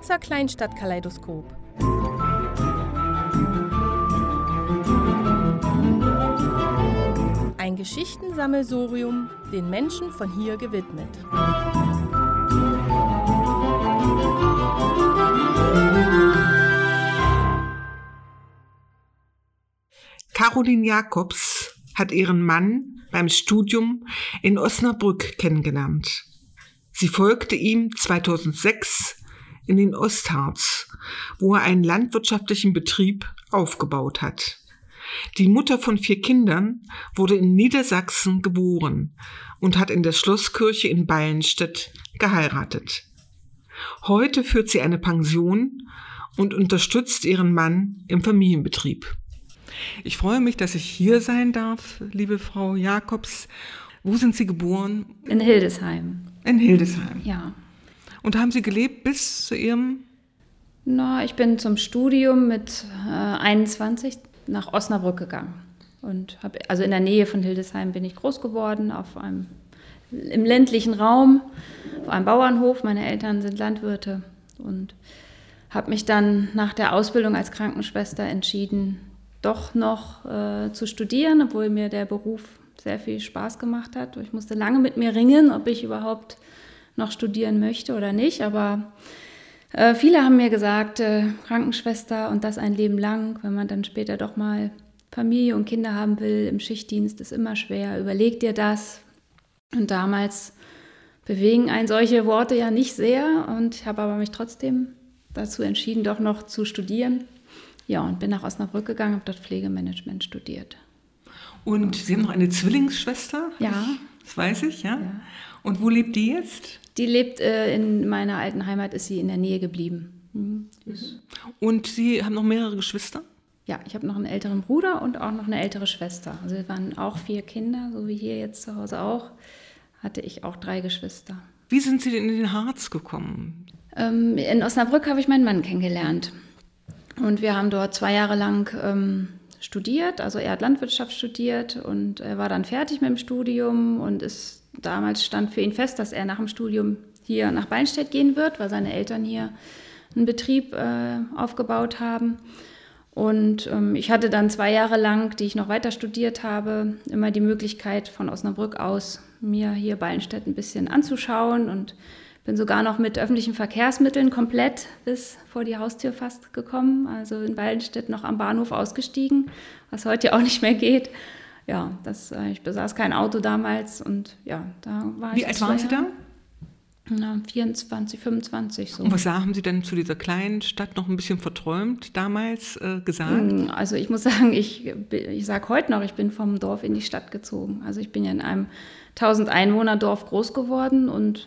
Harzer Kleinstadtkaleidoskop. Ein Geschichtensammelsorium den Menschen von hier gewidmet. Caroline Jacobs hat ihren Mann beim Studium in Osnabrück kennengelernt. Sie folgte ihm 2006 in den Ostharz, wo er einen landwirtschaftlichen Betrieb aufgebaut hat. Die Mutter von vier Kindern wurde in Niedersachsen geboren und hat in der Schlosskirche in Ballenstedt geheiratet. Heute führt sie eine Pension und unterstützt ihren Mann im Familienbetrieb. Ich freue mich, dass ich hier sein darf, liebe Frau Jakobs. Wo sind Sie geboren? In Hildesheim. In Hildesheim. Ja. Und haben Sie gelebt bis zu Ihrem? Na, ich bin zum Studium mit äh, 21 nach Osnabrück gegangen. Und hab, also in der Nähe von Hildesheim bin ich groß geworden, auf einem, im ländlichen Raum, auf einem Bauernhof. Meine Eltern sind Landwirte und habe mich dann nach der Ausbildung als Krankenschwester entschieden, doch noch äh, zu studieren, obwohl mir der Beruf sehr viel Spaß gemacht hat. Ich musste lange mit mir ringen, ob ich überhaupt noch studieren möchte oder nicht. Aber äh, viele haben mir gesagt, äh, Krankenschwester und das ein Leben lang, wenn man dann später doch mal Familie und Kinder haben will im Schichtdienst, ist immer schwer. Überleg dir das. Und damals bewegen einen solche Worte ja nicht sehr. Und ich habe aber mich trotzdem dazu entschieden, doch noch zu studieren. Ja, und bin nach Osnabrück gegangen, habe dort Pflegemanagement studiert. Und Sie haben noch eine Zwillingsschwester? Ja. Das weiß ich, ja. ja. Und wo lebt die jetzt? Die lebt äh, in meiner alten Heimat, ist sie in der Nähe geblieben. Mhm. Und Sie haben noch mehrere Geschwister? Ja, ich habe noch einen älteren Bruder und auch noch eine ältere Schwester. Also wir waren auch vier Kinder, so wie hier jetzt zu Hause auch. Hatte ich auch drei Geschwister. Wie sind Sie denn in den Harz gekommen? Ähm, in Osnabrück habe ich meinen Mann kennengelernt. Und wir haben dort zwei Jahre lang ähm, studiert. Also er hat Landwirtschaft studiert und er war dann fertig mit dem Studium und ist damals stand für ihn fest, dass er nach dem Studium hier nach Beinstedt gehen wird, weil seine Eltern hier einen Betrieb äh, aufgebaut haben. Und ähm, ich hatte dann zwei Jahre lang, die ich noch weiter studiert habe, immer die Möglichkeit von Osnabrück aus mir hier Ballenstedt ein bisschen anzuschauen und bin sogar noch mit öffentlichen Verkehrsmitteln komplett bis vor die Haustür fast gekommen. Also in Waldenstedt noch am Bahnhof ausgestiegen, was heute ja auch nicht mehr geht. Ja, das, äh, ich besaß kein Auto damals und ja, da war Wie ich. Wie alt waren Sie da? Na, 24, 25 so. Und was haben Sie denn zu dieser kleinen Stadt noch ein bisschen verträumt damals äh, gesagt? Hm, also ich muss sagen, ich, ich sage heute noch, ich bin vom Dorf in die Stadt gezogen. Also ich bin ja in einem 1000 Einwohner Dorf groß geworden und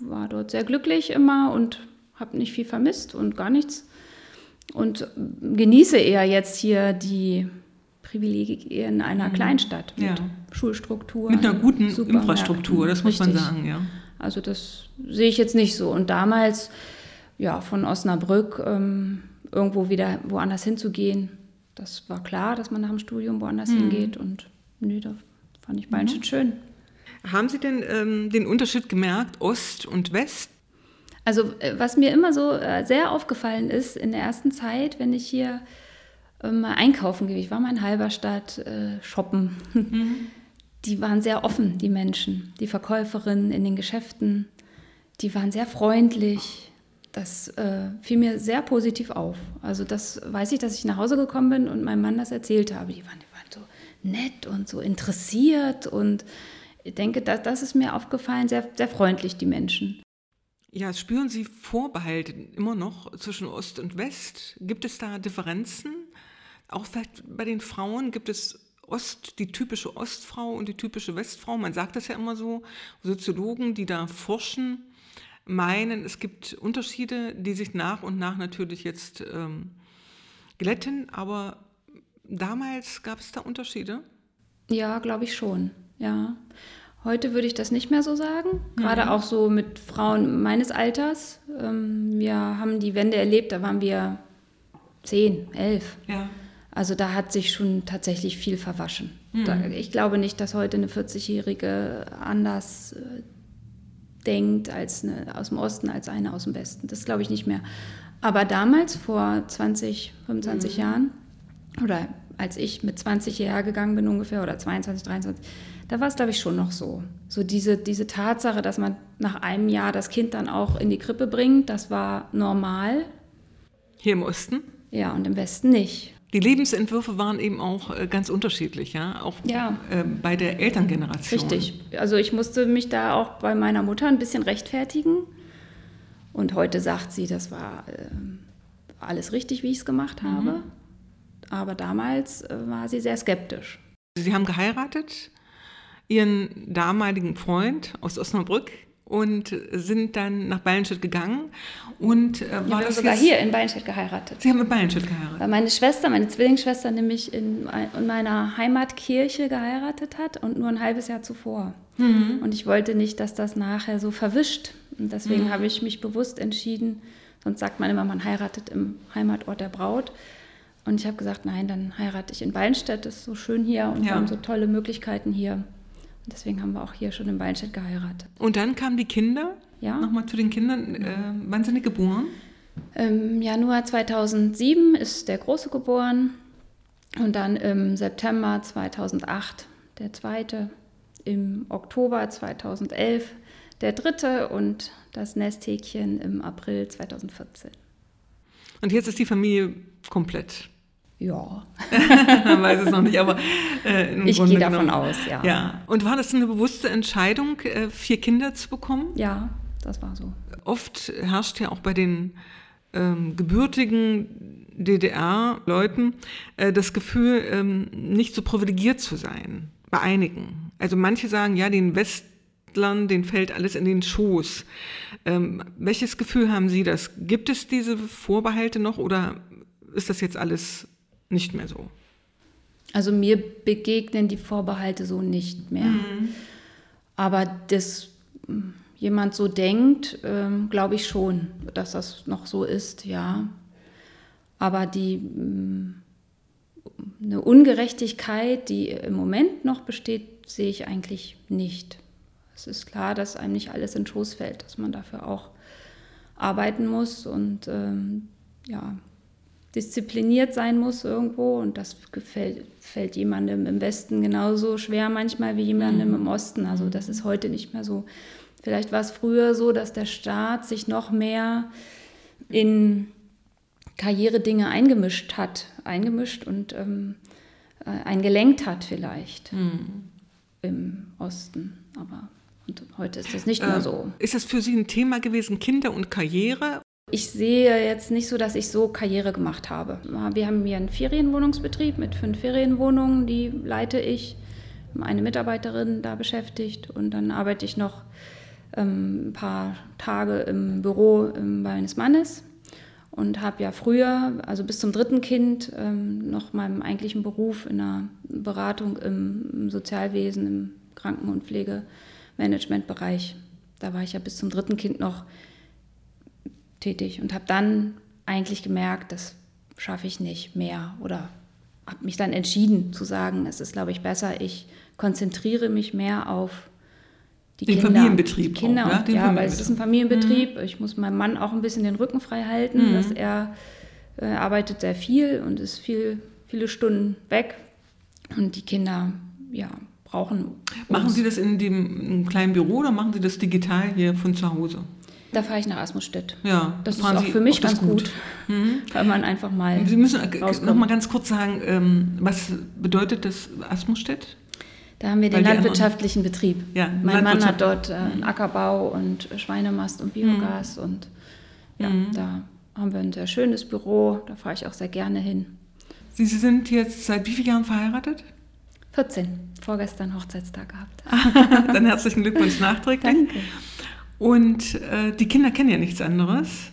war dort sehr glücklich immer und habe nicht viel vermisst und gar nichts. Und genieße eher jetzt hier die Privilegien einer mhm. Kleinstadt mit ja. Schulstruktur. Mit einer guten Infrastruktur, das muss Richtig. man sagen, ja. Also das sehe ich jetzt nicht so. Und damals, ja, von Osnabrück ähm, irgendwo wieder woanders hinzugehen, das war klar, dass man nach dem Studium woanders mhm. hingeht. Und nö, da fand ich Beinstedt mhm. schön. Haben Sie denn ähm, den Unterschied gemerkt, Ost und West? Also äh, was mir immer so äh, sehr aufgefallen ist in der ersten Zeit, wenn ich hier ähm, einkaufen gehe, ich war mal in Halberstadt äh, shoppen, mhm. die waren sehr offen, die Menschen, die Verkäuferinnen in den Geschäften, die waren sehr freundlich. Das äh, fiel mir sehr positiv auf. Also das weiß ich, dass ich nach Hause gekommen bin und meinem Mann das erzählt habe. Die waren, die waren so nett und so interessiert und ich denke, das, das ist mir aufgefallen, sehr, sehr freundlich, die Menschen. Ja, spüren Sie Vorbehalte immer noch zwischen Ost und West? Gibt es da Differenzen? Auch vielleicht bei den Frauen gibt es Ost, die typische Ostfrau und die typische Westfrau. Man sagt das ja immer so. Soziologen, die da forschen, meinen, es gibt Unterschiede, die sich nach und nach natürlich jetzt ähm, glätten. Aber damals gab es da Unterschiede? Ja, glaube ich schon. Ja. Heute würde ich das nicht mehr so sagen. Gerade mhm. auch so mit Frauen meines Alters. Ähm, wir haben die Wende erlebt, da waren wir zehn, elf. Ja. Also da hat sich schon tatsächlich viel verwaschen. Mhm. Ich glaube nicht, dass heute eine 40-Jährige anders äh, denkt als eine aus dem Osten als eine aus dem Westen. Das glaube ich nicht mehr. Aber damals, vor 20, 25 mhm. Jahren, oder als ich mit 20 hierher gegangen bin ungefähr, oder 22, 23, da war es, glaube ich, schon noch so. So diese, diese Tatsache, dass man nach einem Jahr das Kind dann auch in die Krippe bringt, das war normal. Hier im Osten? Ja, und im Westen nicht. Die Lebensentwürfe waren eben auch äh, ganz unterschiedlich, ja, auch ja. Äh, bei der Elterngeneration. Richtig. Also ich musste mich da auch bei meiner Mutter ein bisschen rechtfertigen. Und heute sagt sie, das war äh, alles richtig, wie ich es gemacht habe. Mhm. Aber damals äh, war sie sehr skeptisch. Sie haben geheiratet, Ihren damaligen Freund aus Osnabrück und sind dann nach Ballenstedt gegangen. Und äh, war ich habe sogar hier in Ballenstedt geheiratet. Sie haben in Ballenstedt geheiratet. Weil meine Schwester, meine Zwillingsschwester, nämlich in, in meiner Heimatkirche geheiratet hat und nur ein halbes Jahr zuvor. Mhm. Und ich wollte nicht, dass das nachher so verwischt. Und deswegen mhm. habe ich mich bewusst entschieden, sonst sagt man immer, man heiratet im Heimatort der Braut. Und ich habe gesagt, nein, dann heirate ich in das ist so schön hier und ja. wir haben so tolle Möglichkeiten hier. Und deswegen haben wir auch hier schon in Weinstedt geheiratet. Und dann kamen die Kinder? Ja. Nochmal zu den Kindern. Äh, wann sind die geboren? Im Januar 2007 ist der Große geboren und dann im September 2008 der Zweite, im Oktober 2011 der Dritte und das Nesthäkchen im April 2014. Und jetzt ist die Familie komplett ja. Man weiß es noch nicht, aber äh, ich gehe davon aus, ja. ja. Und war das eine bewusste Entscheidung, äh, vier Kinder zu bekommen? Ja, das war so. Oft herrscht ja auch bei den ähm, gebürtigen DDR-Leuten äh, das Gefühl, ähm, nicht so privilegiert zu sein. Bei einigen. Also manche sagen, ja, den Westlern, denen fällt alles in den Schoß. Ähm, welches Gefühl haben Sie das? Gibt es diese Vorbehalte noch oder ist das jetzt alles nicht mehr so. Also mir begegnen die Vorbehalte so nicht mehr. Mhm. Aber dass jemand so denkt, ähm, glaube ich schon, dass das noch so ist, ja. Aber die ähm, eine Ungerechtigkeit, die im Moment noch besteht, sehe ich eigentlich nicht. Es ist klar, dass einem nicht alles in den Schoß fällt, dass man dafür auch arbeiten muss und ähm, ja, diszipliniert sein muss irgendwo und das gefällt, fällt jemandem im Westen genauso schwer manchmal wie jemandem mhm. im Osten. Also das ist heute nicht mehr so. Vielleicht war es früher so, dass der Staat sich noch mehr in Karrieredinge eingemischt hat, eingemischt und ähm, äh, eingelenkt hat vielleicht mhm. im Osten. Aber und heute ist das nicht mehr äh, so. Ist das für Sie ein Thema gewesen, Kinder und Karriere? Ich sehe jetzt nicht so, dass ich so Karriere gemacht habe. Wir haben hier einen Ferienwohnungsbetrieb mit fünf Ferienwohnungen, die leite ich. Eine Mitarbeiterin da beschäftigt und dann arbeite ich noch ähm, ein paar Tage im Büro ähm, meines Mannes und habe ja früher, also bis zum dritten Kind, ähm, noch meinem eigentlichen Beruf in der Beratung im, im Sozialwesen, im Kranken- und Pflegemanagementbereich. Da war ich ja bis zum dritten Kind noch tätig und habe dann eigentlich gemerkt, das schaffe ich nicht mehr oder habe mich dann entschieden zu sagen, es ist, glaube ich, besser, ich konzentriere mich mehr auf die den Kinder. Familienbetrieb. Die Kinder, auch, ne? den ja, weil es ist ein Familienbetrieb. Mhm. Ich muss meinem Mann auch ein bisschen den Rücken frei halten, mhm. dass er äh, arbeitet sehr viel und ist viel, viele Stunden weg. Und die Kinder, ja, brauchen. Machen Sie das in dem kleinen Büro oder machen Sie das digital hier von zu Hause? Da fahre ich nach Asmusstedt. Ja, das ist auch Sie für mich ganz gut, gut. Mhm. weil man einfach mal. Sie müssen noch mal ganz kurz sagen, ähm, was bedeutet das Asmusstedt? Da haben wir den landwirtschaftlichen Betrieb. Ja, mein Mann hat dort äh, einen Ackerbau und Schweinemast und Biogas mhm. und ja, mhm. da haben wir ein sehr schönes Büro. Da fahre ich auch sehr gerne hin. Sie sind jetzt seit wie vielen Jahren verheiratet? 14. Vorgestern Hochzeitstag gehabt. Dann herzlichen Glückwunsch nachträglich. Danke. Und äh, die Kinder kennen ja nichts anderes.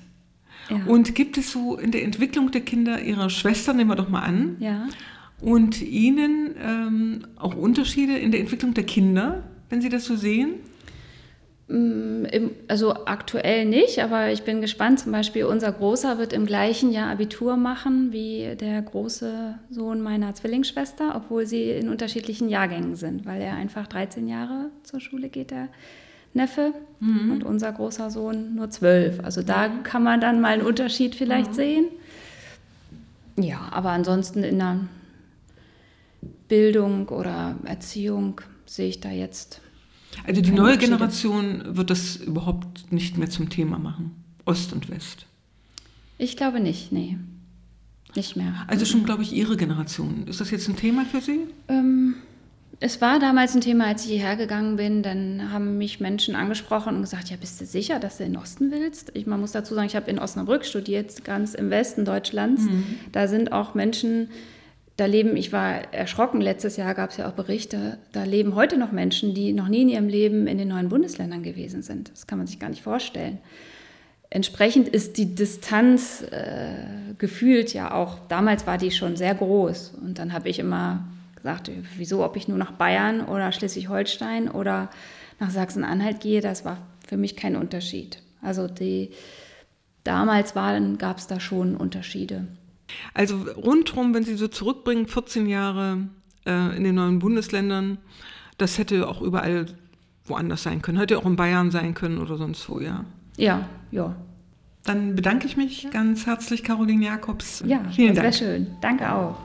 Ja. Und gibt es so in der Entwicklung der Kinder ihrer Schwester, nehmen wir doch mal an, ja. und ihnen ähm, auch Unterschiede in der Entwicklung der Kinder, wenn Sie das so sehen? Mm, also aktuell nicht, aber ich bin gespannt. Zum Beispiel unser Großer wird im gleichen Jahr Abitur machen wie der große Sohn meiner Zwillingsschwester, obwohl sie in unterschiedlichen Jahrgängen sind, weil er einfach 13 Jahre zur Schule geht, der Neffe mhm. und unser großer Sohn nur zwölf. Also da kann man dann mal einen Unterschied vielleicht mhm. sehen. Ja, aber ansonsten in der Bildung oder Erziehung sehe ich da jetzt. Also die neue Generation wird das überhaupt nicht mehr zum Thema machen. Ost und West. Ich glaube nicht, nee. Nicht mehr. Also schon, glaube ich, Ihre Generation. Ist das jetzt ein Thema für Sie? Ähm, es war damals ein Thema, als ich hierher gegangen bin. Dann haben mich Menschen angesprochen und gesagt: Ja, bist du sicher, dass du in den Osten willst? Ich, man muss dazu sagen, ich habe in Osnabrück studiert, ganz im Westen Deutschlands. Mhm. Da sind auch Menschen, da leben, ich war erschrocken, letztes Jahr gab es ja auch Berichte, da leben heute noch Menschen, die noch nie in ihrem Leben in den neuen Bundesländern gewesen sind. Das kann man sich gar nicht vorstellen. Entsprechend ist die Distanz äh, gefühlt ja auch, damals war die schon sehr groß. Und dann habe ich immer gesagt, wieso, ob ich nur nach Bayern oder Schleswig-Holstein oder nach Sachsen-Anhalt gehe, das war für mich kein Unterschied. Also die, damals gab es da schon Unterschiede. Also rundherum, wenn Sie so zurückbringen, 14 Jahre äh, in den neuen Bundesländern, das hätte auch überall woanders sein können. Hätte auch in Bayern sein können oder sonst wo, ja. Ja, ja. Dann bedanke ich mich ganz herzlich, Caroline Jakobs. Ja, Vielen Dank. Sehr schön. Danke auch.